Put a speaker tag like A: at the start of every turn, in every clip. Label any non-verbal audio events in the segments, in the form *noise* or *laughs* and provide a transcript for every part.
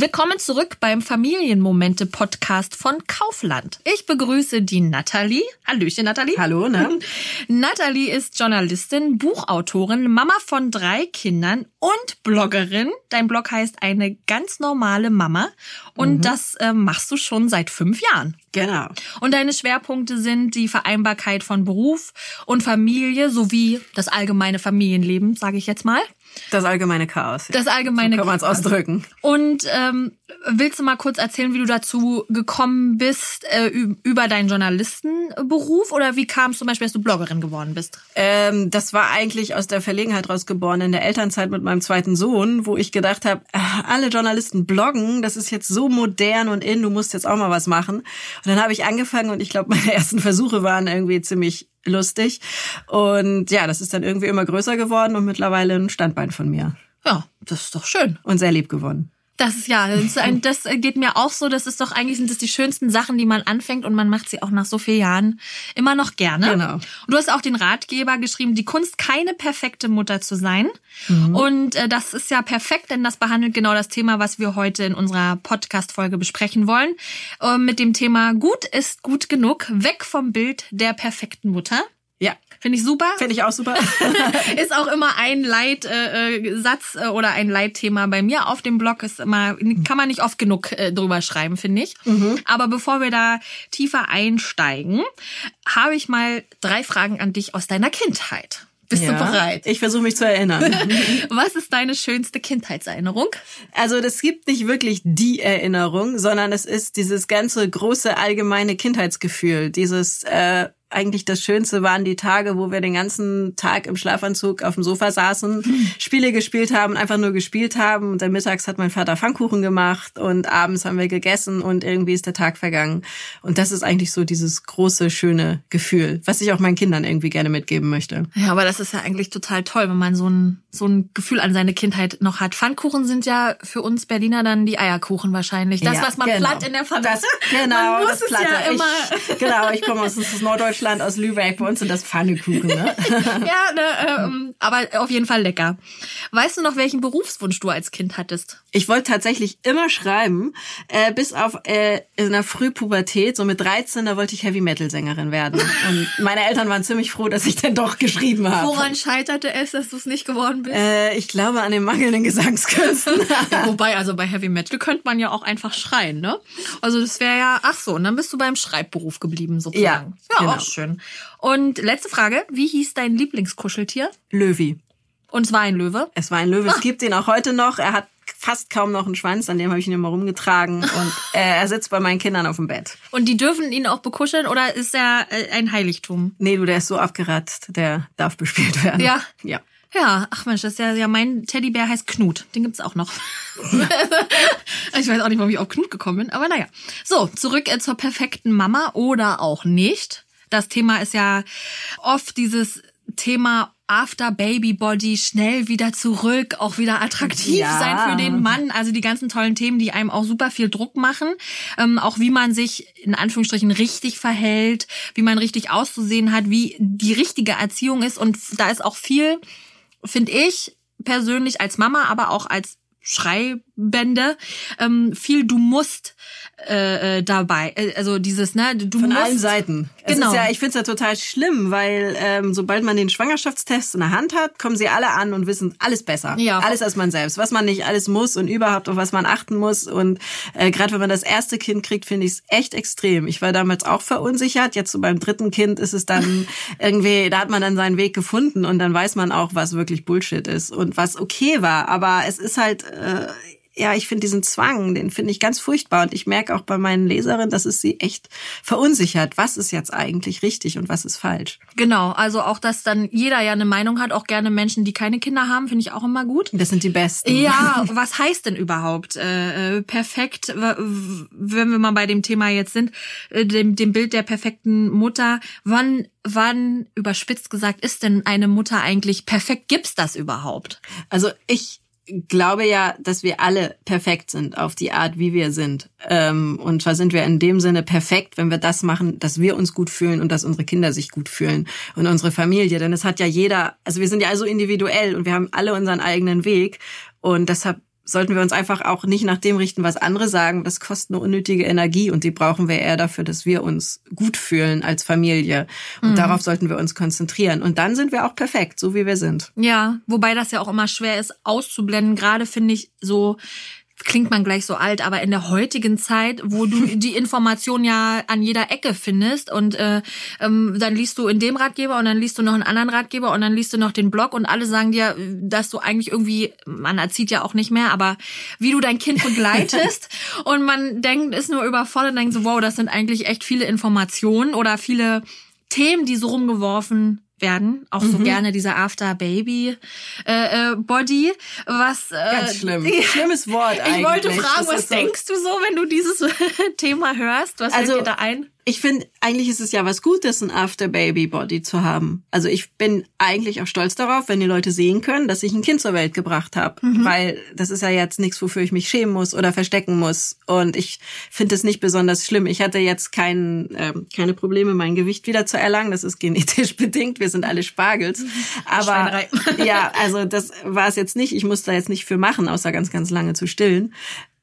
A: Willkommen zurück beim Familienmomente-Podcast von Kaufland. Ich begrüße die Nathalie. Hallöchen, Nathalie.
B: Hallo, ne? *laughs*
A: Nathalie ist Journalistin, Buchautorin, Mama von drei Kindern und Bloggerin. Dein Blog heißt Eine ganz normale Mama. Und mhm. das äh, machst du schon seit fünf Jahren.
B: Genau.
A: Und deine Schwerpunkte sind die Vereinbarkeit von Beruf und Familie sowie das allgemeine Familienleben, sage ich jetzt mal.
B: Das allgemeine Chaos.
A: Das allgemeine
B: so kann man es ausdrücken.
A: Und ähm, willst du mal kurz erzählen, wie du dazu gekommen bist äh, über deinen Journalistenberuf oder wie kam es zum Beispiel, dass du Bloggerin geworden bist?
B: Ähm, das war eigentlich aus der Verlegenheit rausgeboren in der Elternzeit mit meinem zweiten Sohn, wo ich gedacht habe, äh, alle Journalisten bloggen, das ist jetzt so modern und in, du musst jetzt auch mal was machen. Und dann habe ich angefangen und ich glaube, *laughs* meine ersten Versuche waren irgendwie ziemlich lustig. Und ja, das ist dann irgendwie immer größer geworden und mittlerweile ein Standbein von mir.
A: Ja, das ist doch schön.
B: Und sehr lieb geworden.
A: Das ist ja, das, ist ein, das geht mir auch so. Das ist doch eigentlich sind das die schönsten Sachen, die man anfängt und man macht sie auch nach so vielen Jahren immer noch gerne.
B: Genau. Und
A: du hast auch den Ratgeber geschrieben, die Kunst keine perfekte Mutter zu sein. Mhm. Und äh, das ist ja perfekt, denn das behandelt genau das Thema, was wir heute in unserer Podcast-Folge besprechen wollen. Äh, mit dem Thema Gut ist gut genug, weg vom Bild der perfekten Mutter. Finde ich super.
B: Finde ich auch super. *laughs*
A: ist auch immer ein Leitsatz äh, äh, oder ein Leitthema bei mir auf dem Blog. Ist immer, kann man nicht oft genug äh, drüber schreiben, finde ich. Mhm. Aber bevor wir da tiefer einsteigen, habe ich mal drei Fragen an dich aus deiner Kindheit. Bist ja, du bereit?
B: Ich versuche mich zu erinnern. *laughs*
A: Was ist deine schönste Kindheitserinnerung?
B: Also das gibt nicht wirklich die Erinnerung, sondern es ist dieses ganze große allgemeine Kindheitsgefühl, dieses äh, eigentlich das Schönste waren die Tage, wo wir den ganzen Tag im Schlafanzug auf dem Sofa saßen, Spiele gespielt haben, einfach nur gespielt haben. Und dann mittags hat mein Vater Pfannkuchen gemacht und abends haben wir gegessen und irgendwie ist der Tag vergangen. Und das ist eigentlich so dieses große, schöne Gefühl, was ich auch meinen Kindern irgendwie gerne mitgeben möchte.
A: Ja, aber das ist ja eigentlich total toll, wenn man so ein, so ein Gefühl an seine Kindheit noch hat. Pfannkuchen sind ja für uns Berliner dann die Eierkuchen wahrscheinlich. Das, ja, was man genau. platt in der Pfanne.
B: Das, *laughs* genau, das Platte. Ja immer ich, genau, ich komme aus, aus Norddeutschland Deutschland, aus Lübeck, bei uns sind das Pfannekuchen, ne? *laughs*
A: ja, ne, ähm, aber auf jeden Fall lecker. Weißt du noch, welchen Berufswunsch du als Kind hattest?
B: Ich wollte tatsächlich immer schreiben, äh, bis auf äh, in der Frühpubertät, so mit 13, da wollte ich Heavy-Metal-Sängerin werden. Und meine Eltern waren ziemlich froh, dass ich dann doch geschrieben habe.
A: Woran scheiterte es, dass du es nicht geworden bist?
B: Äh, ich glaube an den mangelnden Gesangskünsten. *laughs*
A: wobei, also bei Heavy Metal könnte man ja auch einfach schreien, ne? Also das wäre ja, ach so, und dann bist du beim Schreibberuf geblieben sozusagen.
B: Ja, ja genau.
A: auch schön. Und letzte Frage, wie hieß dein Lieblingskuscheltier?
B: Löwi.
A: Und es war ein Löwe?
B: Es war ein Löwe. Ah. Es gibt ihn auch heute noch. Er hat fast kaum noch einen Schwanz, an dem habe ich ihn immer rumgetragen und äh, *laughs* er sitzt bei meinen Kindern auf dem Bett.
A: Und die dürfen ihn auch bekuscheln oder ist er äh, ein Heiligtum?
B: Nee, du, der ist so abgeratzt, der darf bespielt werden.
A: Ja.
B: Ja.
A: Ja, ach Mensch, das ist ja, ja mein Teddybär heißt Knut. Den gibt's auch noch. *laughs* ich weiß auch nicht, warum ich auf Knut gekommen bin, aber naja. So, zurück äh, zur perfekten Mama oder auch nicht. Das Thema ist ja oft dieses Thema After Baby Body schnell wieder zurück, auch wieder attraktiv ja. sein für den Mann. Also die ganzen tollen Themen, die einem auch super viel Druck machen. Ähm, auch wie man sich in Anführungsstrichen richtig verhält, wie man richtig auszusehen hat, wie die richtige Erziehung ist. Und da ist auch viel, finde ich persönlich als Mama, aber auch als Schreibände, ähm, viel du musst äh, äh, dabei. Äh, also dieses, ne, du
B: Von
A: musst,
B: allen Seiten. Es genau. Ist ja, ich finde es ja total schlimm, weil ähm, sobald man den Schwangerschaftstest in der Hand hat, kommen sie alle an und wissen alles besser. Ja. Alles als man selbst. Was man nicht alles muss und überhaupt auf was man achten muss. Und äh, gerade wenn man das erste Kind kriegt, finde ich es echt extrem. Ich war damals auch verunsichert. Jetzt so beim dritten Kind ist es dann *laughs* irgendwie, da hat man dann seinen Weg gefunden und dann weiß man auch, was wirklich Bullshit ist und was okay war. Aber es ist halt äh, ja, ich finde diesen Zwang, den finde ich ganz furchtbar. Und ich merke auch bei meinen Leserinnen, dass es sie echt verunsichert. Was ist jetzt eigentlich richtig und was ist falsch?
A: Genau, also auch, dass dann jeder ja eine Meinung hat, auch gerne Menschen, die keine Kinder haben, finde ich auch immer gut.
B: Das sind die Besten.
A: Ja, *laughs* was heißt denn überhaupt äh, äh perfekt, wenn wir mal bei dem Thema jetzt sind, äh, dem, dem Bild der perfekten Mutter, wann wann überspitzt gesagt ist denn eine Mutter eigentlich perfekt? Gibt's das überhaupt?
B: Also ich glaube ja, dass wir alle perfekt sind auf die Art, wie wir sind. Ähm, und zwar sind wir in dem Sinne perfekt, wenn wir das machen, dass wir uns gut fühlen und dass unsere Kinder sich gut fühlen und unsere Familie. Denn es hat ja jeder, also wir sind ja also individuell und wir haben alle unseren eigenen Weg. Und deshalb sollten wir uns einfach auch nicht nach dem richten, was andere sagen. Das kostet eine unnötige Energie und die brauchen wir eher dafür, dass wir uns gut fühlen als Familie. Und mhm. darauf sollten wir uns konzentrieren. Und dann sind wir auch perfekt, so wie wir sind.
A: Ja, wobei das ja auch immer schwer ist auszublenden. Gerade finde ich so klingt man gleich so alt, aber in der heutigen Zeit, wo du *laughs* die Information ja an jeder Ecke findest und äh, ähm, dann liest du in dem Ratgeber und dann liest du noch einen anderen Ratgeber und dann liest du noch den Blog und alle sagen dir, dass du eigentlich irgendwie, man erzieht ja auch nicht mehr, aber wie du dein Kind begleitest *laughs* und man denkt, ist nur überfordert und denkt so, wow, das sind eigentlich echt viele Informationen oder viele Themen, die so rumgeworfen werden. Auch mhm. so gerne dieser After Baby äh, äh, Body. Was
B: äh, ganz schlimm. Schlimmes Wort eigentlich. *laughs*
A: Ich wollte fragen, was denkst du so, wenn du dieses *laughs* Thema hörst? Was also, fällt dir da ein?
B: Ich finde, eigentlich ist es ja was Gutes, ein After-Baby-Body zu haben. Also ich bin eigentlich auch stolz darauf, wenn die Leute sehen können, dass ich ein Kind zur Welt gebracht habe. Mhm. Weil das ist ja jetzt nichts, wofür ich mich schämen muss oder verstecken muss. Und ich finde es nicht besonders schlimm. Ich hatte jetzt kein, äh, keine Probleme, mein Gewicht wieder zu erlangen. Das ist genetisch *laughs* bedingt. Wir sind alle Spargels. Mhm. Aber ja, also das war es jetzt nicht. Ich musste da jetzt nicht für machen, außer ganz, ganz lange zu stillen.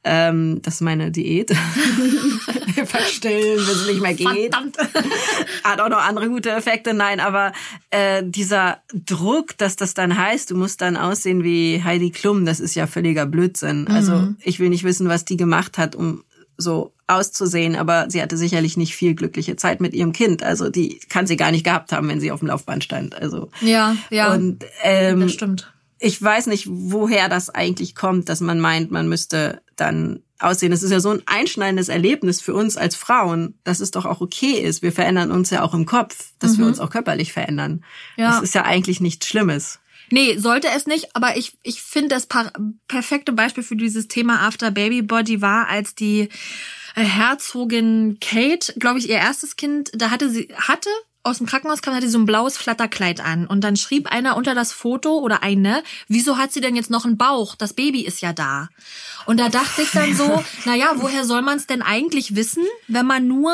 B: Ähm, das ist meine Diät. *laughs* Verstellen, wenn es nicht mehr geht. Verdammt. Hat auch noch andere gute Effekte. Nein, aber äh, dieser Druck, dass das dann heißt, du musst dann aussehen wie Heidi Klum, das ist ja völliger Blödsinn. Also mhm. ich will nicht wissen, was die gemacht hat, um so auszusehen, aber sie hatte sicherlich nicht viel glückliche Zeit mit ihrem Kind. Also die kann sie gar nicht gehabt haben, wenn sie auf dem Laufband stand. Also
A: ja, ja,
B: und ähm, das stimmt ich weiß nicht, woher das eigentlich kommt, dass man meint, man müsste dann aussehen. Das ist ja so ein einschneidendes Erlebnis für uns als Frauen, dass es doch auch okay ist. Wir verändern uns ja auch im Kopf, dass mhm. wir uns auch körperlich verändern. Ja. Das ist ja eigentlich nichts Schlimmes.
A: Nee, sollte es nicht, aber ich, ich finde das perfekte Beispiel für dieses Thema After Baby Body war, als die äh, Herzogin Kate, glaube ich, ihr erstes Kind, da hatte sie, hatte aus dem Krankenhaus kam, hatte so ein blaues Flatterkleid an. Und dann schrieb einer unter das Foto oder eine, wieso hat sie denn jetzt noch einen Bauch? Das Baby ist ja da. Und da dachte ich dann so, *laughs* naja, woher soll man es denn eigentlich wissen, wenn man nur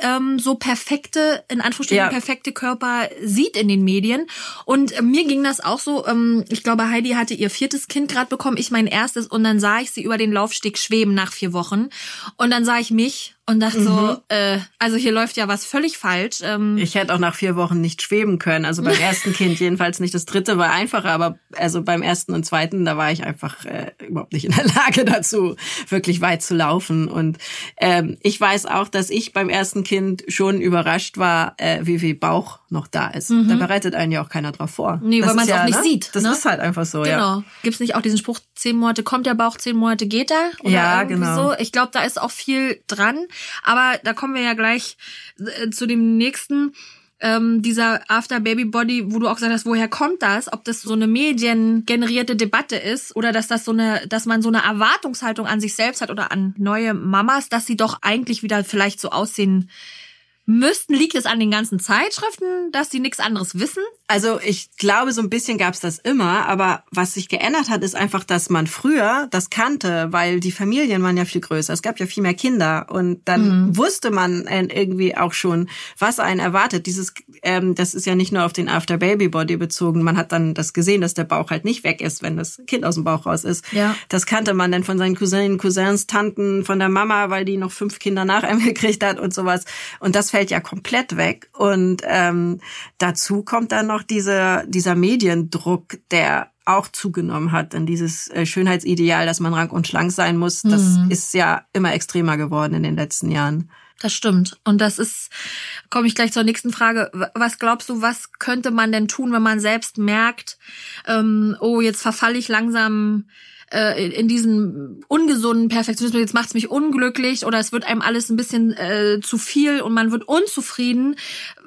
A: ähm, so perfekte, in Anführungsstrichen ja. perfekte Körper sieht in den Medien. Und äh, mir ging das auch so, ähm, ich glaube, Heidi hatte ihr viertes Kind gerade bekommen, ich mein erstes, und dann sah ich sie über den Laufsteg schweben nach vier Wochen. Und dann sah ich mich und dachte mhm. so, äh, also hier läuft ja was völlig falsch.
B: Ähm, ich hätte auch nach vier Wochen nicht schweben können. Also beim *laughs* ersten Kind jedenfalls nicht. Das dritte war einfacher, aber also beim ersten und zweiten, da war ich einfach äh, überhaupt nicht in der *laughs* Lage dazu, wirklich weit zu laufen. Und ähm, ich weiß auch, dass ich beim ersten Kind schon überrascht war, äh, wie viel Bauch noch da ist. Mhm. Da bereitet einen ja auch keiner drauf vor.
A: Nee, das weil man es ja, auch nicht ne? sieht.
B: Das ne? ist halt einfach so, genau. ja.
A: Gibt es nicht auch diesen Spruch, zehn Monate kommt der Bauch, zehn Monate geht er?
B: Oder ja, genau.
A: So? Ich glaube, da ist auch viel dran. Aber da kommen wir ja gleich äh, zu dem nächsten. Ähm, dieser After Baby Body, wo du auch gesagt hast, woher kommt das? Ob das so eine mediengenerierte Debatte ist oder dass das so eine, dass man so eine Erwartungshaltung an sich selbst hat oder an neue Mamas, dass sie doch eigentlich wieder vielleicht so aussehen müssten, liegt es an den ganzen Zeitschriften, dass sie nichts anderes wissen?
B: Also ich glaube, so ein bisschen gab es das immer, aber was sich geändert hat, ist einfach, dass man früher das kannte, weil die Familien waren ja viel größer. Es gab ja viel mehr Kinder und dann mhm. wusste man irgendwie auch schon, was einen erwartet. Dieses, ähm, das ist ja nicht nur auf den After Baby Body bezogen. Man hat dann das gesehen, dass der Bauch halt nicht weg ist, wenn das Kind aus dem Bauch raus ist. Ja. Das kannte man dann von seinen Cousinen, Cousins, Tanten, von der Mama, weil die noch fünf Kinder nach einem *laughs* gekriegt hat und sowas. Und das fällt ja komplett weg. Und ähm, dazu kommt dann noch auch diese, dieser Mediendruck, der auch zugenommen hat. Denn dieses äh, Schönheitsideal, dass man rank und schlank sein muss, das mhm. ist ja immer extremer geworden in den letzten Jahren.
A: Das stimmt. Und das ist, komme ich gleich zur nächsten Frage. Was glaubst du, was könnte man denn tun, wenn man selbst merkt, ähm, oh, jetzt verfalle ich langsam äh, in diesen ungesunden Perfektionismus, jetzt macht's mich unglücklich oder es wird einem alles ein bisschen äh, zu viel und man wird unzufrieden.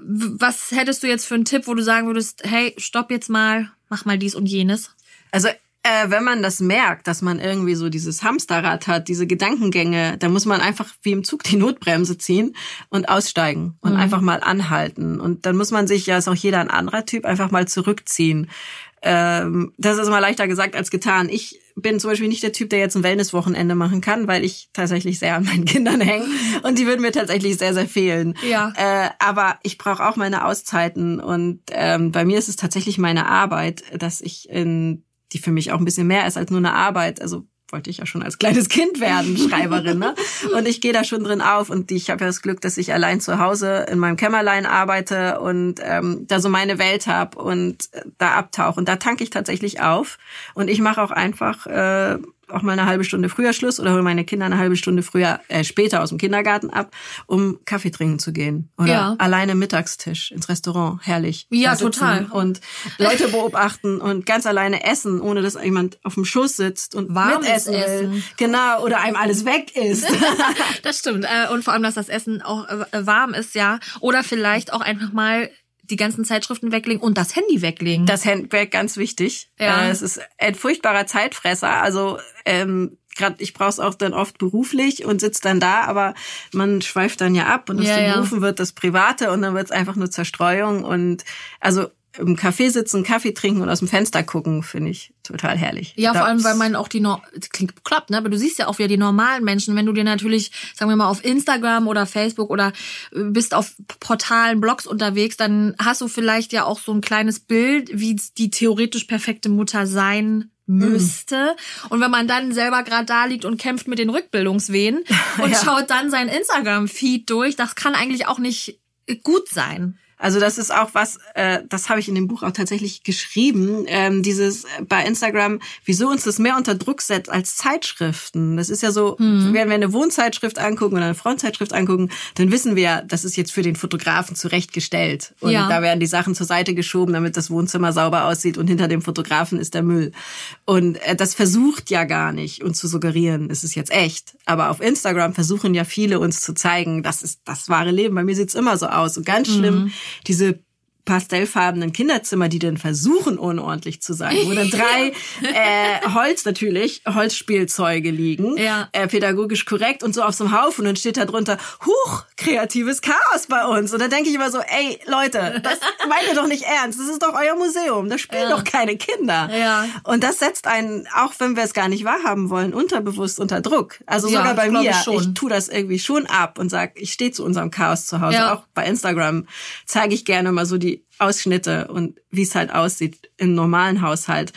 A: Was hättest du jetzt für einen Tipp, wo du sagen würdest, hey, stopp jetzt mal, mach mal dies und jenes?
B: Also äh, wenn man das merkt, dass man irgendwie so dieses Hamsterrad hat, diese Gedankengänge, dann muss man einfach wie im Zug die Notbremse ziehen und aussteigen und mhm. einfach mal anhalten. Und dann muss man sich, ja ist auch jeder ein anderer Typ, einfach mal zurückziehen. Ähm, das ist immer leichter gesagt als getan. Ich bin zum Beispiel nicht der Typ, der jetzt ein Wellnesswochenende machen kann, weil ich tatsächlich sehr an meinen *laughs* Kindern hänge und die würden mir tatsächlich sehr, sehr fehlen. Ja. Äh, aber ich brauche auch meine Auszeiten und ähm, bei mir ist es tatsächlich meine Arbeit, dass ich in die für mich auch ein bisschen mehr ist als nur eine Arbeit. Also wollte ich ja schon als kleines Kind werden, *laughs* Schreiberin. Ne? Und ich gehe da schon drin auf und ich habe ja das Glück, dass ich allein zu Hause in meinem Kämmerlein arbeite und ähm, da so meine Welt habe und äh, da abtauche. Und da tanke ich tatsächlich auf. Und ich mache auch einfach äh, auch mal eine halbe Stunde früher Schluss oder hole meine Kinder eine halbe Stunde früher äh, später aus dem Kindergarten ab, um Kaffee trinken zu gehen oder ja. alleine Mittagstisch ins Restaurant, herrlich.
A: Ja, total.
B: Und Leute beobachten und ganz alleine essen, ohne dass jemand auf dem Schoß sitzt und
A: Warmes essen
B: will. Genau, oder einem alles weg ist. *laughs*
A: das stimmt äh, und vor allem, dass das Essen auch äh, warm ist, ja, oder vielleicht auch einfach mal die ganzen Zeitschriften weglegen und das Handy weglegen.
B: Das Handy ganz wichtig. Ja. Äh, es ist ein furchtbarer Zeitfresser. Also ähm, gerade ich brauche es auch dann oft beruflich und sitze dann da, aber man schweift dann ja ab und aus ja, dem Berufen ja. wird das Private und dann wird es einfach nur Zerstreuung und also im Café sitzen, Kaffee trinken und aus dem Fenster gucken, finde ich total herrlich.
A: Ja, vor allem, weil man auch die, no klingt klappt, ne? Aber du siehst ja auch wieder die normalen Menschen. Wenn du dir natürlich, sagen wir mal, auf Instagram oder Facebook oder äh, bist auf Portalen, Blogs unterwegs, dann hast du vielleicht ja auch so ein kleines Bild, wie die theoretisch perfekte Mutter sein müsste. Mhm. Und wenn man dann selber gerade da liegt und kämpft mit den Rückbildungswehen *laughs* und ja. schaut dann seinen Instagram-Feed durch, das kann eigentlich auch nicht gut sein.
B: Also das ist auch was, äh, das habe ich in dem Buch auch tatsächlich geschrieben, ähm, dieses äh, bei Instagram, wieso uns das mehr unter Druck setzt als Zeitschriften. Das ist ja so, mhm. wenn wir eine Wohnzeitschrift angucken oder eine Frauenzeitschrift angucken, dann wissen wir, das ist jetzt für den Fotografen zurechtgestellt. Und ja. da werden die Sachen zur Seite geschoben, damit das Wohnzimmer sauber aussieht und hinter dem Fotografen ist der Müll. Und äh, das versucht ja gar nicht, uns zu suggerieren, es ist jetzt echt. Aber auf Instagram versuchen ja viele uns zu zeigen, das ist das wahre Leben. Bei mir sieht's immer so aus. Und ganz schlimm, mhm diese pastellfarbenen Kinderzimmer, die dann versuchen, unordentlich zu sein, wo dann drei *laughs* äh, Holz natürlich, Holzspielzeuge liegen, ja. äh, pädagogisch korrekt und so auf so einem Haufen und steht da drunter, huch, kreatives Chaos bei uns. Und da denke ich immer so, ey, Leute, das *laughs* meint ihr doch nicht ernst, das ist doch euer Museum, da spielen ja. doch keine Kinder. Ja. Und das setzt einen, auch wenn wir es gar nicht wahrhaben wollen, unterbewusst unter Druck. Also sogar ja, bei mir, ich, ich tue das irgendwie schon ab und sag, ich stehe zu unserem Chaos zu Hause. Auch bei Instagram zeige ich gerne mal so die Ausschnitte und wie es halt aussieht im normalen Haushalt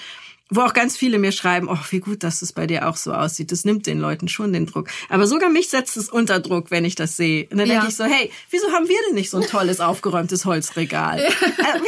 B: wo auch ganz viele mir schreiben, oh, wie gut, dass es bei dir auch so aussieht. Das nimmt den Leuten schon den Druck. Aber sogar mich setzt es unter Druck, wenn ich das sehe. Und dann ja. denke ich so, hey, wieso haben wir denn nicht so ein tolles, aufgeräumtes Holzregal? äh,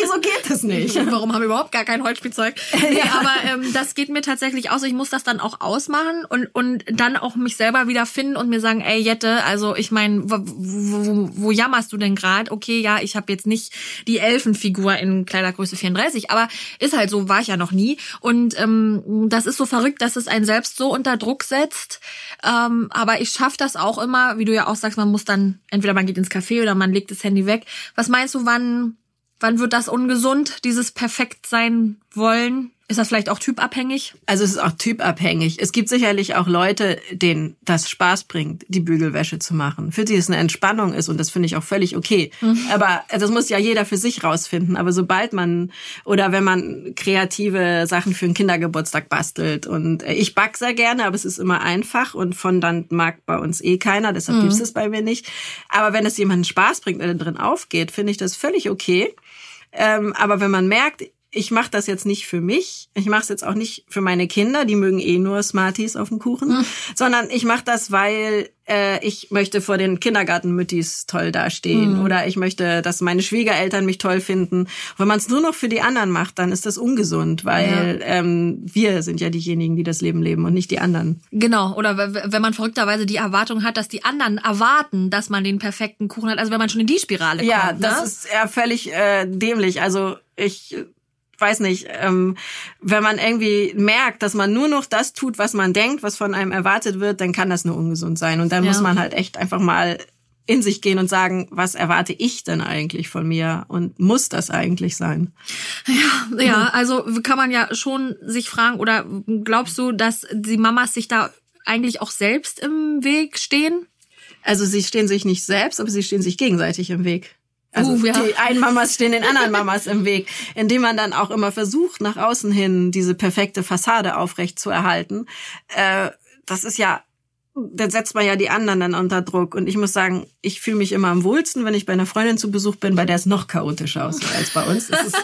B: wieso geht das nicht? *laughs*
A: Warum haben wir überhaupt gar kein Holzspielzeug? Nee, ja. Aber ähm, das geht mir tatsächlich aus. Ich muss das dann auch ausmachen und, und dann auch mich selber wieder finden und mir sagen, ey, Jette, also ich meine, wo, wo, wo jammerst du denn gerade? Okay, ja, ich habe jetzt nicht die Elfenfigur in Kleidergröße 34, aber ist halt so, war ich ja noch nie. Und und ähm, das ist so verrückt, dass es einen selbst so unter Druck setzt. Ähm, aber ich schaffe das auch immer, wie du ja auch sagst, man muss dann, entweder man geht ins Café oder man legt das Handy weg. Was meinst du, wann, wann wird das ungesund, dieses perfekt sein wollen? Ist das vielleicht auch typabhängig?
B: Also es ist auch typabhängig. Es gibt sicherlich auch Leute, denen das Spaß bringt, die Bügelwäsche zu machen. Für die es eine Entspannung ist und das finde ich auch völlig okay. Mhm. Aber das muss ja jeder für sich rausfinden. Aber sobald man oder wenn man kreative Sachen für einen Kindergeburtstag bastelt und äh, ich back sehr gerne, aber es ist immer einfach und Fondant mag bei uns eh keiner, deshalb mhm. gibt es bei mir nicht. Aber wenn es jemanden Spaß bringt, der drin aufgeht, finde ich das völlig okay. Ähm, aber wenn man merkt, ich mache das jetzt nicht für mich, ich mache es jetzt auch nicht für meine Kinder, die mögen eh nur Smarties auf dem Kuchen, hm. sondern ich mache das, weil äh, ich möchte vor den Kindergartenmüttis toll dastehen hm. oder ich möchte, dass meine Schwiegereltern mich toll finden. Wenn man es nur noch für die anderen macht, dann ist das ungesund, weil ja. ähm, wir sind ja diejenigen, die das Leben leben und nicht die anderen.
A: Genau, oder wenn man verrückterweise die Erwartung hat, dass die anderen erwarten, dass man den perfekten Kuchen hat, also wenn man schon in die Spirale kommt.
B: Ja, das ne? ist ja völlig äh, dämlich. Also ich weiß nicht, ähm, wenn man irgendwie merkt, dass man nur noch das tut, was man denkt, was von einem erwartet wird, dann kann das nur ungesund sein. Und dann ja. muss man halt echt einfach mal in sich gehen und sagen, was erwarte ich denn eigentlich von mir und muss das eigentlich sein?
A: Ja, ja, also kann man ja schon sich fragen oder glaubst du, dass die Mamas sich da eigentlich auch selbst im Weg stehen?
B: Also sie stehen sich nicht selbst, aber sie stehen sich gegenseitig im Weg. Also uh, ja. die einen Mamas stehen den anderen Mamas im Weg, indem man dann auch immer versucht, nach außen hin diese perfekte Fassade aufrecht zu erhalten. Äh, das ist ja dann setzt man ja die anderen dann unter Druck. Und ich muss sagen, ich fühle mich immer am wohlsten, wenn ich bei einer Freundin zu Besuch bin, bei der es noch chaotischer aussieht als bei uns. Es, ist,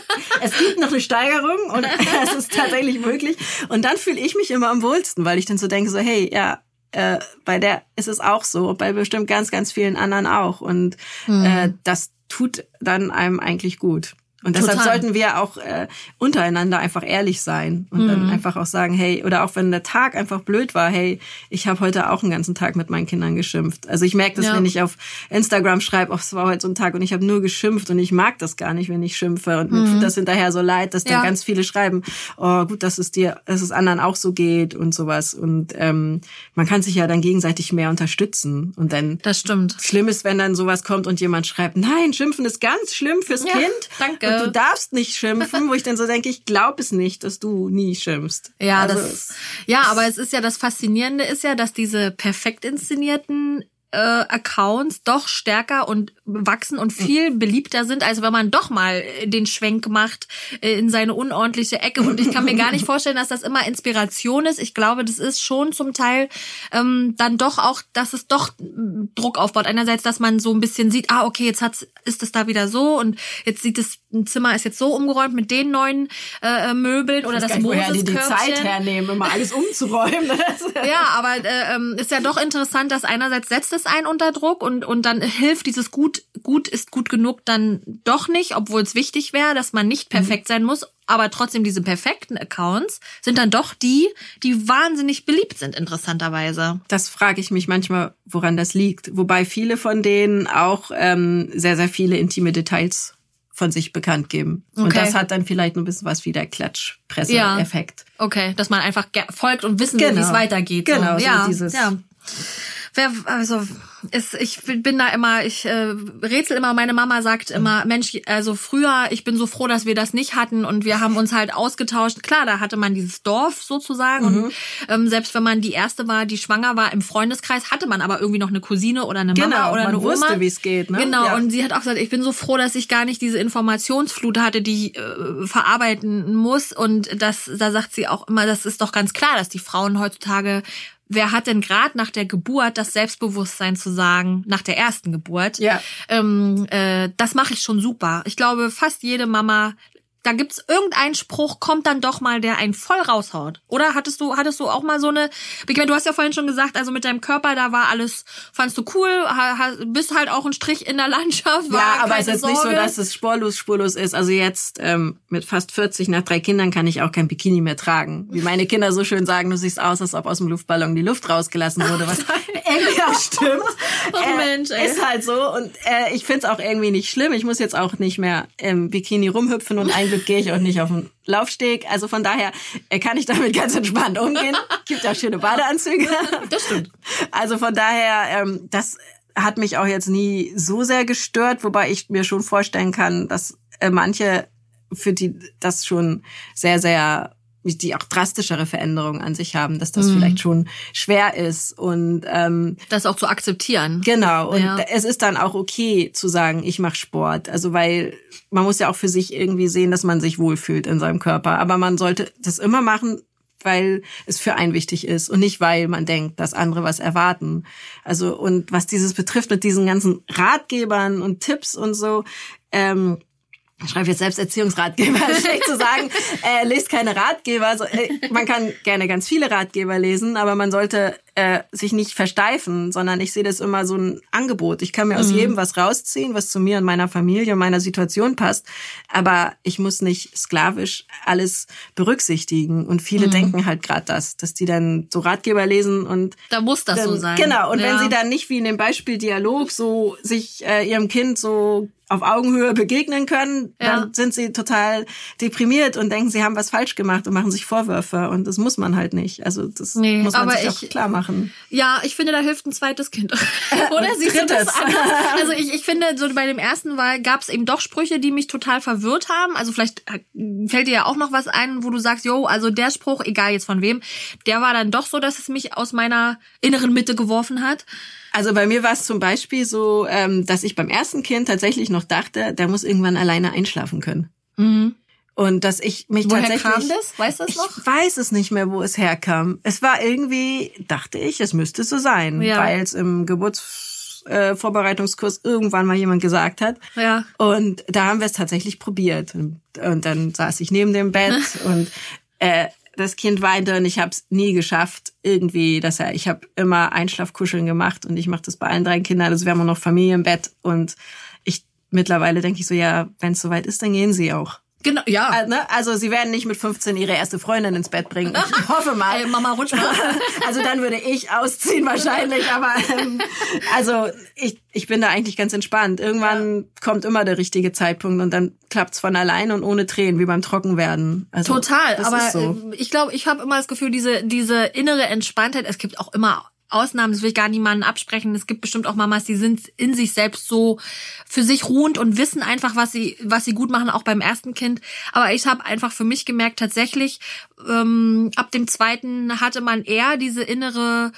B: es gibt noch eine Steigerung und *laughs* es ist tatsächlich möglich. Und dann fühle ich mich immer am wohlsten, weil ich dann so denke, so, hey, ja, äh, bei der ist es auch so, bei bestimmt ganz, ganz vielen anderen auch. Und mhm. äh, das tut dann einem eigentlich gut. Und deshalb Total. sollten wir auch äh, untereinander einfach ehrlich sein und mhm. dann einfach auch sagen, hey, oder auch wenn der Tag einfach blöd war, hey, ich habe heute auch einen ganzen Tag mit meinen Kindern geschimpft. Also ich merke das, ja. wenn ich auf Instagram schreibe, oh, es war heute so ein Tag und ich habe nur geschimpft und ich mag das gar nicht, wenn ich schimpfe und mir mhm. tut das hinterher so leid, dass dann ja. ganz viele schreiben, oh gut, dass es dir, dass es anderen auch so geht und sowas. Und ähm, man kann sich ja dann gegenseitig mehr unterstützen. Und dann
A: das stimmt.
B: Schlimm ist, wenn dann sowas kommt und jemand schreibt, nein, schimpfen ist ganz schlimm fürs ja, Kind.
A: Danke
B: du darfst nicht schimpfen, wo ich dann so denke, ich glaube es nicht, dass du nie schimpfst.
A: Ja, also, das, ja, aber es ist ja das Faszinierende ist ja, dass diese perfekt inszenierten äh, Accounts doch stärker und wachsen und viel beliebter sind, als wenn man doch mal den Schwenk macht äh, in seine unordentliche Ecke. Und ich kann mir gar nicht *laughs* vorstellen, dass das immer Inspiration ist. Ich glaube, das ist schon zum Teil ähm, dann doch auch, dass es doch Druck aufbaut. Einerseits, dass man so ein bisschen sieht, ah, okay, jetzt hat's, ist es da wieder so und jetzt sieht es, ein Zimmer ist jetzt so umgeräumt mit den neuen äh, Möbeln oder das Moses
B: die, die Zeit hernehmen, immer alles *laughs* umzuräumen.
A: ja, aber äh, ähm, ist ja doch interessant, dass einerseits setzt es einen unter Druck und, und dann hilft dieses gut, gut ist gut genug dann doch nicht, obwohl es wichtig wäre, dass man nicht perfekt mhm. sein muss. Aber trotzdem diese perfekten Accounts sind dann doch die, die wahnsinnig beliebt sind, interessanterweise.
B: Das frage ich mich manchmal, woran das liegt. Wobei viele von denen auch ähm, sehr, sehr viele intime Details von sich bekannt geben. Okay. Und das hat dann vielleicht ein bisschen was wie der Klatschpresse-Effekt.
A: Ja. Okay, dass man einfach folgt und wissen will, wie es genau. weitergeht.
B: Genau,
A: so. ja,
B: so dieses.
A: Ja. Wer, also ist, ich bin da immer, ich äh, rätsel immer, meine Mama sagt immer, Mensch, also früher, ich bin so froh, dass wir das nicht hatten und wir haben uns halt ausgetauscht. Klar, da hatte man dieses Dorf sozusagen mhm. und ähm, selbst wenn man die erste war, die schwanger war im Freundeskreis, hatte man aber irgendwie noch eine Cousine oder eine Mama
B: genau,
A: oder
B: man
A: eine Oma.
B: wusste, wie es geht. Ne?
A: Genau, ja. und sie hat auch gesagt, ich bin so froh, dass ich gar nicht diese Informationsflut hatte, die ich äh, verarbeiten muss und das, da sagt sie auch immer, das ist doch ganz klar, dass die Frauen heutzutage wer hat denn gerade nach der Geburt das Selbstbewusstsein zu sagen, nach der ersten Geburt?
B: Ja.
A: Ähm, äh, das mache ich schon super. Ich glaube, fast jede Mama da gibt's irgendeinen Spruch, kommt dann doch mal, der einen voll raushaut. Oder hattest du, hattest du auch mal so eine, du hast ja vorhin schon gesagt, also mit deinem Körper, da war alles, fandst du cool, bist halt auch ein Strich in der Landschaft.
B: ja, aber es ist Sorge. nicht so, dass es spurlos, spurlos ist. Also jetzt ähm, mit fast 40 nach drei Kindern kann ich auch kein Bikini mehr tragen. Wie meine Kinder so schön sagen, du siehst aus, als ob aus dem Luftballon die Luft rausgelassen wurde, was *laughs* irgendwie auch *laughs* stimmt. *laughs*
A: Oh äh, Mensch, ey.
B: Ist halt so und äh, ich find's auch irgendwie nicht schlimm. Ich muss jetzt auch nicht mehr im Bikini rumhüpfen und ein Glück gehe ich auch nicht auf den Laufsteg. Also von daher äh, kann ich damit ganz entspannt umgehen. Gibt auch schöne Badeanzüge.
A: Das stimmt.
B: Also von daher, ähm, das hat mich auch jetzt nie so sehr gestört, wobei ich mir schon vorstellen kann, dass äh, manche für die das schon sehr, sehr die auch drastischere Veränderungen an sich haben, dass das mhm. vielleicht schon schwer ist und ähm,
A: das auch zu akzeptieren.
B: Genau und ja. es ist dann auch okay zu sagen, ich mache Sport, also weil man muss ja auch für sich irgendwie sehen, dass man sich wohlfühlt in seinem Körper, aber man sollte das immer machen, weil es für einen wichtig ist und nicht weil man denkt, dass andere was erwarten. Also und was dieses betrifft mit diesen ganzen Ratgebern und Tipps und so. Ähm, schreibe jetzt selbst Erziehungsratgeber, *laughs* schlecht zu sagen, äh, lest keine Ratgeber. Also, äh, man kann gerne ganz viele Ratgeber lesen, aber man sollte äh, sich nicht versteifen, sondern ich sehe das immer so ein Angebot. Ich kann mir aus mhm. jedem was rausziehen, was zu mir und meiner Familie und meiner Situation passt, aber ich muss nicht sklavisch alles berücksichtigen. Und viele mhm. denken halt gerade das, dass die dann so Ratgeber lesen und
A: da muss das
B: dann,
A: so sein.
B: Genau. Und ja. wenn sie dann nicht wie in dem Beispiel Dialog so sich äh, ihrem Kind so auf Augenhöhe begegnen können, ja. dann sind sie total deprimiert und denken, sie haben was falsch gemacht und machen sich Vorwürfe. Und das muss man halt nicht. Also das nee, muss man sich ich, auch klar machen.
A: Ja, ich finde, da hilft ein zweites Kind. *laughs* Oder siehst du das anders? *laughs* Also ich, ich finde, so bei dem ersten Wahl gab es eben doch Sprüche, die mich total verwirrt haben. Also vielleicht äh, fällt dir ja auch noch was ein, wo du sagst, jo, also der Spruch, egal jetzt von wem, der war dann doch so, dass es mich aus meiner inneren Mitte geworfen hat.
B: Also bei mir war es zum Beispiel so, ähm, dass ich beim ersten Kind tatsächlich noch dachte, der muss irgendwann alleine einschlafen können. Mhm. Und dass ich mich
A: Woher
B: tatsächlich.
A: kam das? Weißt du das noch?
B: Ich weiß es nicht mehr, wo es herkam. Es war irgendwie, dachte ich, es müsste so sein,
A: Ja.
B: weil es im Geburtsvorbereitungskurs irgendwann mal jemand gesagt hat.
A: Ja.
B: Und da haben wir es tatsächlich probiert. Und, und dann saß ich neben dem Bett *laughs* und äh, das Kind weinte und ich habe es nie geschafft, irgendwie, dass er, ich habe immer Einschlafkuscheln gemacht und ich mache das bei allen drei Kindern. Also wir haben auch noch Familie im Bett und ich mittlerweile denke ich so, ja, wenn es soweit ist, dann gehen sie auch.
A: Genau, ja.
B: Also, ne? also sie werden nicht mit 15 ihre erste Freundin ins Bett bringen. Ich *laughs* hoffe mal.
A: Ey, Mama, rutsch mal. *laughs*
B: Also dann würde ich ausziehen wahrscheinlich, aber ähm, also ich, ich bin da eigentlich ganz entspannt. Irgendwann kommt immer der richtige Zeitpunkt und dann klappt's von allein und ohne Tränen, wie beim Trockenwerden. Also,
A: Total, aber
B: so.
A: äh, ich glaube, ich habe immer das Gefühl, diese diese innere Entspanntheit, es gibt auch immer Ausnahmen, das will ich gar niemanden absprechen. Es gibt bestimmt auch Mamas, die sind in sich selbst so für sich ruhend und wissen einfach, was sie was sie gut machen, auch beim ersten Kind. Aber ich habe einfach für mich gemerkt, tatsächlich ähm, ab dem zweiten hatte man eher diese innere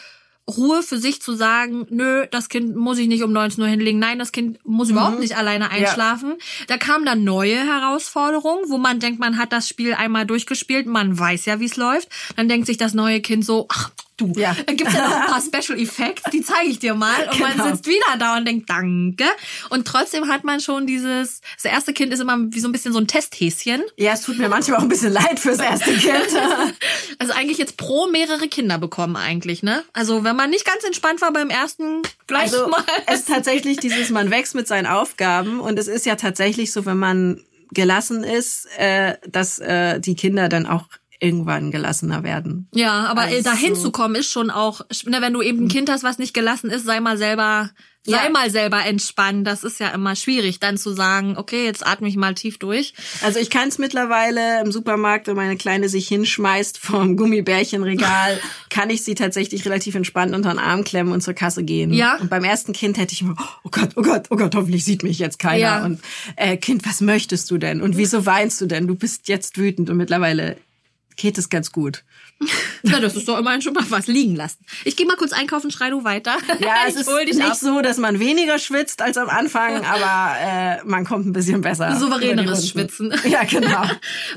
A: Ruhe für sich zu sagen, nö, das Kind muss ich nicht um 19 Uhr hinlegen. Nein, das Kind muss überhaupt nicht alleine einschlafen. Da kamen dann neue Herausforderungen, wo man denkt, man hat das Spiel einmal durchgespielt, man weiß ja, wie es läuft. Dann denkt sich das neue Kind so, ach du,
B: Ja.
A: da gibt's ja noch ein paar *laughs* Special Effects, die zeige ich dir mal. Und man
B: Genau.
A: sitzt wieder da und denkt, danke. Und trotzdem hat man schon dieses, das erste Kind ist immer wie so ein bisschen so ein Testhäschen.
B: Ja, es tut mir manchmal auch ein bisschen leid fürs erste Kind. *laughs*
A: Also eigentlich jetzt pro mehrere Kinder bekommen eigentlich, ne? Also wenn man nicht ganz entspannt war beim ersten, gleich
B: Also
A: mal.
B: es ist tatsächlich dieses, man wächst mit seinen Aufgaben und es ist ja tatsächlich so, wenn man gelassen ist, äh, dass äh, die Kinder dann auch irgendwann gelassener werden.
A: Ja, aber
B: Also-
A: dahin zu kommen ist schon auch, ne, wenn du eben ein Kind hast, was nicht gelassen ist, sei mal selber, sei
B: Ja.
A: mal selber entspannt. Das ist ja immer schwierig, dann zu sagen, okay, jetzt atme ich mal tief durch.
B: Also ich kann es mittlerweile im Supermarkt, wenn meine Kleine sich hinschmeißt vom Gummibärchenregal, *laughs* kann ich sie tatsächlich relativ entspannt unter den Arm klemmen und zur Kasse gehen.
A: Ja.
B: Und beim ersten Kind hätte ich immer, oh Gott, oh Gott, oh Gott, hoffentlich sieht mich jetzt keiner.
A: Ja.
B: Und äh, Kind, was möchtest du denn? Und wieso weinst du denn? Du bist jetzt wütend und mittlerweile geht es ganz gut. *laughs*
A: Na, das ist doch immerhin schon mal was liegen lassen. Ich gehe mal kurz einkaufen, schrei du weiter.
B: Ja, *laughs* es ist nicht
A: ab.
B: so, dass man weniger schwitzt als am Anfang, aber äh, man kommt ein bisschen besser.
A: Souveräneres. Schwitzen. *laughs*
B: Ja, genau.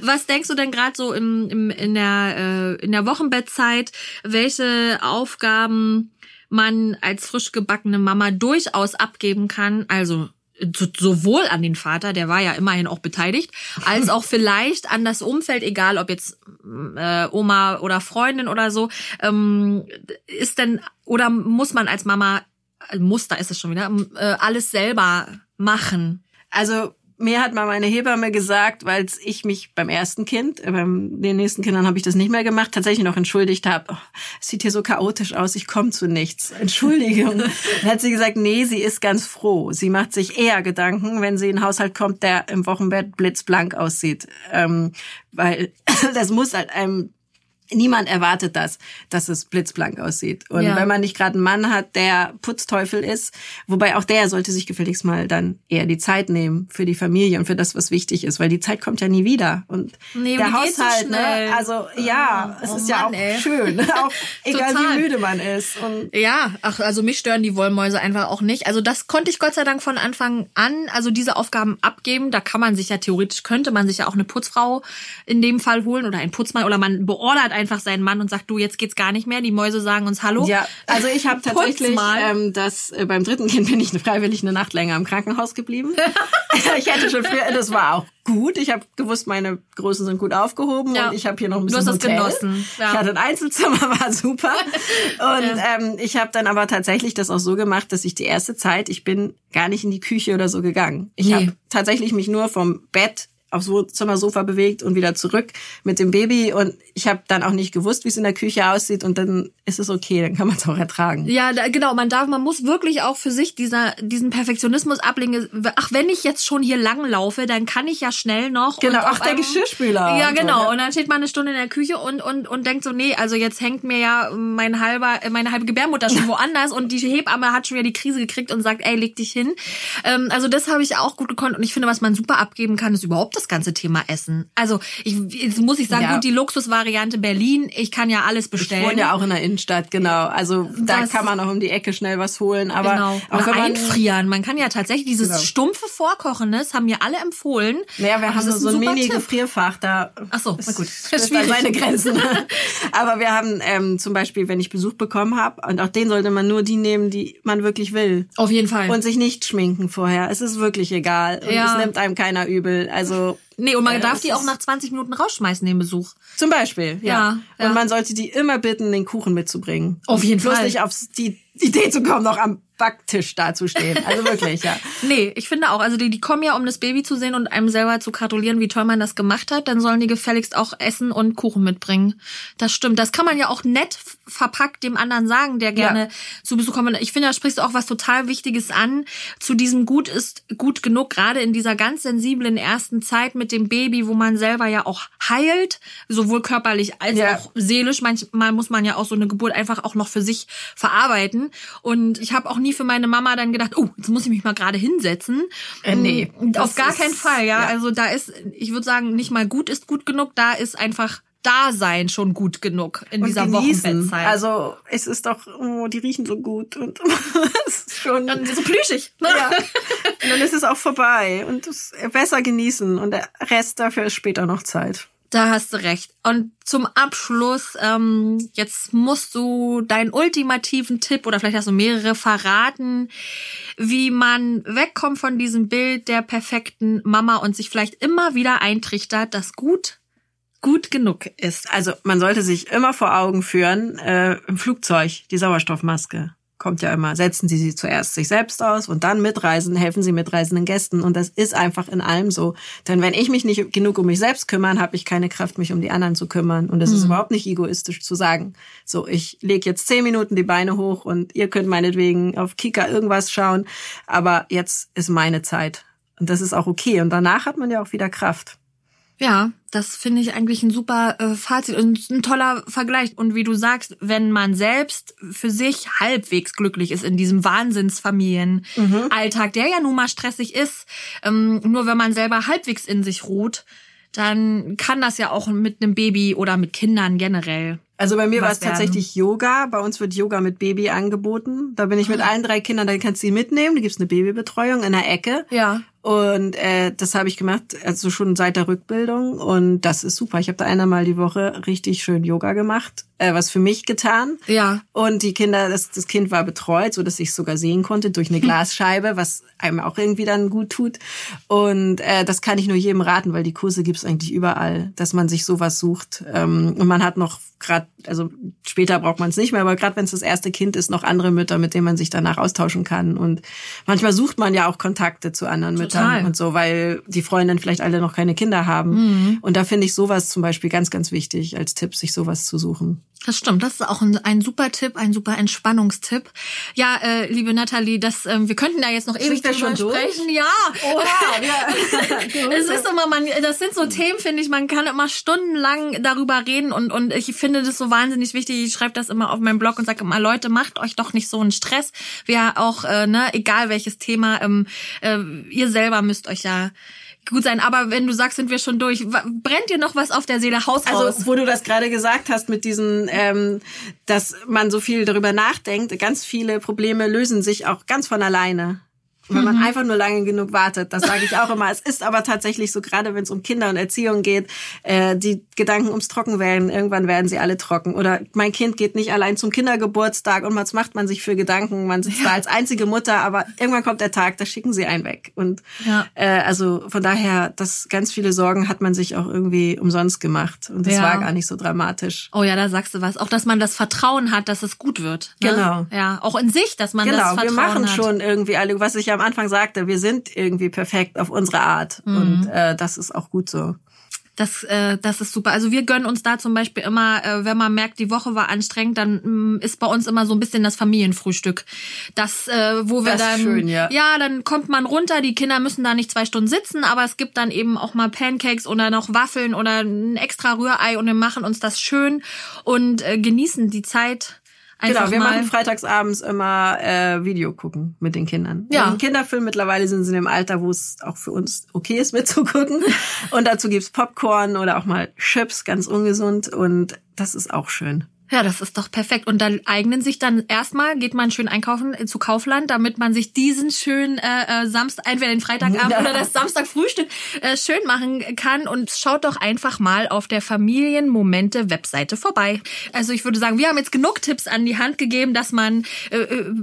A: Was denkst du denn gerade so im, im, in, der, äh, in der Wochenbettzeit, welche Aufgaben man als frisch gebackene Mama durchaus abgeben kann? Also so- sowohl an den Vater, der war ja immerhin auch beteiligt, als *laughs* auch vielleicht an das Umfeld, egal ob jetzt äh, Oma oder Freundin oder so. Ähm, ist denn oder muss man als Mama äh, muss, da ist es schon wieder, äh, alles selber machen?
B: Also mir hat mal meine Hebamme gesagt, weil ich mich beim ersten Kind, äh, beim den nächsten Kindern habe ich das nicht mehr gemacht, tatsächlich noch entschuldigt habe. Oh, es sieht hier so chaotisch aus, ich komme zu nichts. Entschuldigung. *laughs* Dann hat sie gesagt, nee, sie ist ganz froh. Sie macht sich eher Gedanken, wenn sie in einen Haushalt kommt, der im Wochenbett blitzblank aussieht. Ähm, weil *laughs* das muss halt einem Niemand erwartet das, dass es blitzblank aussieht. Und
A: Ja.
B: wenn man nicht gerade einen Mann hat, der Putzteufel ist, wobei auch der sollte sich gefälligst mal dann eher die Zeit nehmen für die Familie und für das, was wichtig ist, weil die Zeit kommt ja nie wieder. Und
A: Nee,
B: der
A: so
B: Haushalt,
A: schnell.
B: ne? Also ja, es
A: oh
B: ist ja
A: Mann,
B: auch
A: ey.
B: schön, *laughs* auch egal wie müde man ist. Und
A: Ja, ach, also mich stören die Wollmäuse einfach auch nicht. Also das konnte ich Gott sei Dank von Anfang an, also diese Aufgaben abgeben. Da kann man sich ja theoretisch, könnte man sich ja auch eine Putzfrau in dem Fall holen oder einen Putzmann oder man beordert einfach seinen Mann und sagt, du, jetzt geht's gar nicht mehr. Die Mäuse sagen uns Hallo.
B: ja, also ich habe *laughs* tatsächlich, ähm, das äh, beim dritten Kind bin ich freiwillig eine Nacht länger im Krankenhaus geblieben. *laughs* ich hätte schon früher, das war auch gut. Ich habe gewusst, meine Größen sind gut aufgehoben
A: Ja.
B: und ich habe hier noch ein
A: Du
B: bisschen
A: hast das
B: Hotel.
A: genossen, ja.
B: Ich hatte ein Einzelzimmer, *laughs* war super. Und ähm, ich habe dann aber tatsächlich das auch so gemacht, dass ich die erste Zeit, ich bin gar nicht in die Küche oder so gegangen. Ich
A: Nee.
B: habe tatsächlich mich nur vom Bett aufs Wohnzimmersofa bewegt und wieder zurück mit dem Baby und ich habe dann auch nicht gewusst, wie es in der Küche aussieht und dann ist es okay, dann kann man es auch ertragen.
A: Ja, da, genau, man darf, man muss wirklich auch für sich dieser, diesen Perfektionismus ablegen. Ach, wenn ich jetzt schon hier lang laufe, dann kann ich ja schnell noch.
B: Genau, ach, der
A: einem-
B: Geschirrspüler
A: Ja,
B: und so,
A: genau.
B: ne?
A: Und dann steht man eine Stunde in der Küche und, und, und denkt so, nee, also jetzt hängt mir ja mein halber, meine halbe Gebärmutter schon woanders und die Hebamme hat schon wieder die Krise gekriegt und sagt, ey, leg dich hin. Ähm, also das habe ich auch gut gekonnt und ich finde, was man super abgeben kann, ist überhaupt das ganze Thema Essen. Also ich, jetzt muss ich sagen, ja. gut, die Luxusvariante Berlin, ich kann ja alles bestellen. Ich
B: wohne ja auch in der Innenstadt, genau. Also da das, kann man auch um die Ecke schnell was holen. Aber
A: genau. auch man, einfrieren. Man kann ja tatsächlich dieses genau. stumpfe Vorkochen, das haben mir alle empfohlen.
B: Naja, wir haben so ein Mini-Gefrierfach da.
A: Ach so, na gut. *laughs*
B: Das ist meine Grenzen. *laughs* aber wir haben ähm, zum Beispiel, wenn ich Besuch bekommen habe, und auch den sollte man nur die nehmen, die man wirklich will.
A: Auf jeden Fall.
B: Und sich nicht schminken vorher. Es ist wirklich egal. Und ja. es nimmt einem keiner übel. Also
A: Nee, und man äh, darf die auch nach 20 Minuten rausschmeißen, den Besuch.
B: Zum Beispiel, ja. ja, ja. Und man sollte die immer bitten, den Kuchen mitzubringen.
A: Auf jeden
B: Fall.
A: Bloß
B: nicht auf die Idee zu kommen, noch am Backtisch dazustehen. Also wirklich, ja. *laughs*
A: nee, ich finde auch. Also die, die kommen ja, um das Baby zu sehen und einem selber zu gratulieren, wie toll man das gemacht hat. Dann sollen die gefälligst auch Essen und Kuchen mitbringen. Das stimmt. Das kann man ja auch nett verpackt dem anderen sagen, der gerne ja. zu Besuch kommt. Ich finde, da sprichst du auch was total Wichtiges an. Zu diesem Gut ist gut genug, gerade in dieser ganz sensiblen ersten Zeit mit dem Baby, wo man selber ja auch heilt, sowohl körperlich als ja. auch seelisch. Manchmal muss man ja auch so eine Geburt einfach auch noch für sich verarbeiten. Und ich habe auch nie für meine Mama dann gedacht, oh, jetzt muss ich mich mal gerade hinsetzen.
B: Äh, nee.
A: Auf gar keinen Fall, ja? ja. Also da ist, ich würde sagen, nicht mal gut ist gut genug, da ist einfach Dasein schon gut genug in und dieser genießen. Wochenbettzeit.
B: Also es ist doch, oh, die riechen so gut und *laughs* es ist schon
A: und so plüschig. Ne? Ja.
B: Und dann ist es auch vorbei und es besser genießen und der Rest dafür ist später noch Zeit.
A: Da hast du recht. Und zum Abschluss, ähm, jetzt musst du deinen ultimativen Tipp oder vielleicht hast du mehrere verraten, wie man wegkommt von diesem Bild der perfekten Mama und sich vielleicht immer wieder eintrichtert, dass gut gut genug ist.
B: Also man sollte sich immer vor Augen führen, äh, im Flugzeug die Sauerstoffmaske kommt ja immer, setzen Sie sie zuerst sich selbst aus und dann mitreisen, helfen Sie mitreisenden Gästen. Und das ist einfach in allem so. Denn wenn ich mich nicht genug um mich selbst kümmern, habe ich keine Kraft, mich um die anderen zu kümmern. Und es mhm. ist überhaupt nicht egoistisch zu sagen, so, ich lege jetzt zehn Minuten die Beine hoch und ihr könnt meinetwegen auf Kika irgendwas schauen, aber jetzt ist meine Zeit. Und das ist auch okay. Und danach hat man ja auch wieder Kraft.
A: Ja, das finde ich eigentlich ein super äh, Fazit und ein toller Vergleich. Und wie du sagst, wenn man selbst für sich halbwegs glücklich ist in diesem Wahnsinnsfamilienalltag, mhm. der ja nun mal stressig ist, ähm, nur wenn man selber halbwegs in sich ruht, dann kann das ja auch mit einem Baby oder mit Kindern generell
B: also bei mir war es tatsächlich Yoga. Bei uns wird Yoga mit Baby angeboten. Da bin ich mit ah. allen drei Kindern, da kannst du sie mitnehmen. Da gibt's eine Babybetreuung in der Ecke.
A: Ja.
B: Und äh, das habe ich gemacht, also schon seit der Rückbildung. Und das ist super. Ich habe da einmal die Woche richtig schön Yoga gemacht, äh, was für mich getan.
A: Ja.
B: Und die Kinder, das, das Kind war betreut, so dass ich sogar sehen konnte durch eine *laughs* Glasscheibe, was einem auch irgendwie dann gut tut. Und äh, das kann ich nur jedem raten, weil die Kurse gibt's eigentlich überall, dass man sich sowas sucht. Ähm, und man hat noch gerade, also später braucht man es nicht mehr, aber gerade wenn es das erste Kind ist, noch andere Mütter, mit denen man sich danach austauschen kann. Und manchmal sucht man ja auch Kontakte zu anderen Total. Müttern und so, weil die Freundinnen vielleicht alle noch keine Kinder haben. Mhm. Und da finde ich sowas zum Beispiel ganz, ganz wichtig als Tipp, sich sowas zu suchen.
A: Das stimmt, das ist auch ein, ein super Tipp, ein super Entspannungstipp. Ja, äh, liebe Nathalie, das, ähm, wir könnten da jetzt noch ewig drüber sprechen. Durch? Ja. Oha, ja. *laughs* es ist immer, man, das sind so Themen, finde ich, man kann immer stundenlang darüber reden und, und ich finde das so wahnsinnig wichtig. Ich schreibe das immer auf meinem Blog und sage immer, Leute, macht euch doch nicht so einen Stress. Wir auch, äh, ne, egal welches Thema, ähm, äh, ihr selber müsst euch ja gut sein. Aber wenn du sagst, sind wir schon durch, brennt dir noch was auf der Seele Haus
B: also,
A: raus?
B: wo du das gerade gesagt hast mit diesen, ähm, dass man so viel darüber nachdenkt, ganz viele Probleme lösen sich auch ganz von alleine wenn man mhm. einfach nur lange genug wartet. Das sage ich auch immer. Es ist aber tatsächlich so, gerade wenn es um Kinder und Erziehung geht, äh, die Gedanken ums Trockenwerden, irgendwann werden sie alle trocken. Oder mein Kind geht nicht allein zum Kindergeburtstag und was macht man sich für Gedanken? Man sitzt ja. da als einzige Mutter, aber irgendwann kommt der Tag, da schicken sie einen weg. Und ja. äh, also von daher, das ganz viele Sorgen hat man sich auch irgendwie umsonst gemacht. Und das ja. war gar nicht so dramatisch.
A: Oh ja, da sagst du was. Auch, dass man das Vertrauen hat, dass es gut wird.
B: Ne? Genau.
A: Ja, auch in sich, dass man genau, das Vertrauen
B: hat. Genau, wir machen
A: hat.
B: schon irgendwie alle, was ich am am Anfang sagte, wir sind irgendwie perfekt auf unsere Art. Mhm. Und äh, das ist auch gut so.
A: Das, äh, das ist super. Also wir gönnen uns da zum Beispiel immer, äh, wenn man merkt, die Woche war anstrengend, dann mh, mm, ist bei uns immer so ein bisschen das Familienfrühstück. Das, äh, wo wir
B: das
A: dann,
B: schön, ja.
A: ja, dann kommt man runter. Die Kinder müssen da nicht zwei Stunden sitzen, aber es gibt dann eben auch mal Pancakes oder noch Waffeln oder ein extra Rührei und wir machen uns das schön und äh, genießen die Zeit
B: Einfach genau, wir machen freitagsabends immer äh, Video gucken mit den Kindern. Ja. Ein Kinderfilm mittlerweile sind sie in dem Alter, wo es auch für uns okay ist mitzugucken. *laughs* und dazu gibt's Popcorn oder auch mal Chips, ganz ungesund. Und das ist auch schön.
A: Ja, das ist doch perfekt. Und dann eignen sich dann erstmal, geht man schön einkaufen zu Kaufland, damit man sich diesen schönen äh, äh Samstag, entweder den Freitagabend ja. *laughs* oder das Samstagfrühstück äh, schön machen kann. Und schaut doch einfach mal auf der Familienmomente Webseite vorbei. Also ich würde sagen, wir haben jetzt genug Tipps an die Hand gegeben, dass man äh, äh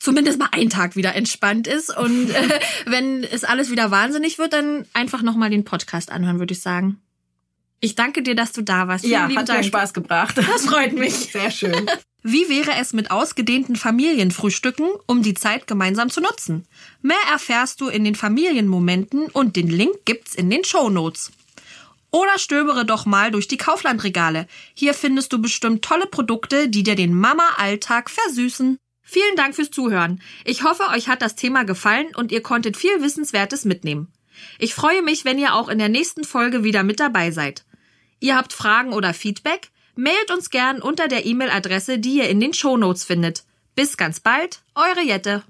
A: zumindest mal einen Tag wieder entspannt ist. Und äh, *laughs* wenn es alles wieder wahnsinnig wird, dann einfach nochmal den Podcast anhören, würde ich sagen. Ich danke dir, dass du da warst.
B: Vielen ja, hat Dank. mir Spaß gebracht.
A: Das freut mich.
B: Sehr schön.
A: Wie wäre es mit ausgedehnten Familienfrühstücken, um die Zeit gemeinsam zu nutzen? Mehr erfährst du in den Familienmomenten und den Link gibt's in den Show Notes. Oder stöbere doch mal durch die Kauflandregale. Hier findest du bestimmt tolle Produkte, die dir den Mama-Alltag versüßen. Vielen Dank fürs Zuhören. Ich hoffe, euch hat das Thema gefallen und ihr konntet viel Wissenswertes mitnehmen. Ich freue mich, wenn ihr auch in der nächsten Folge wieder mit dabei seid. Ihr habt Fragen oder Feedback? Mailt uns gern unter der E-Mail-Adresse, die ihr in den Shownotes findet. Bis ganz bald, eure Jette.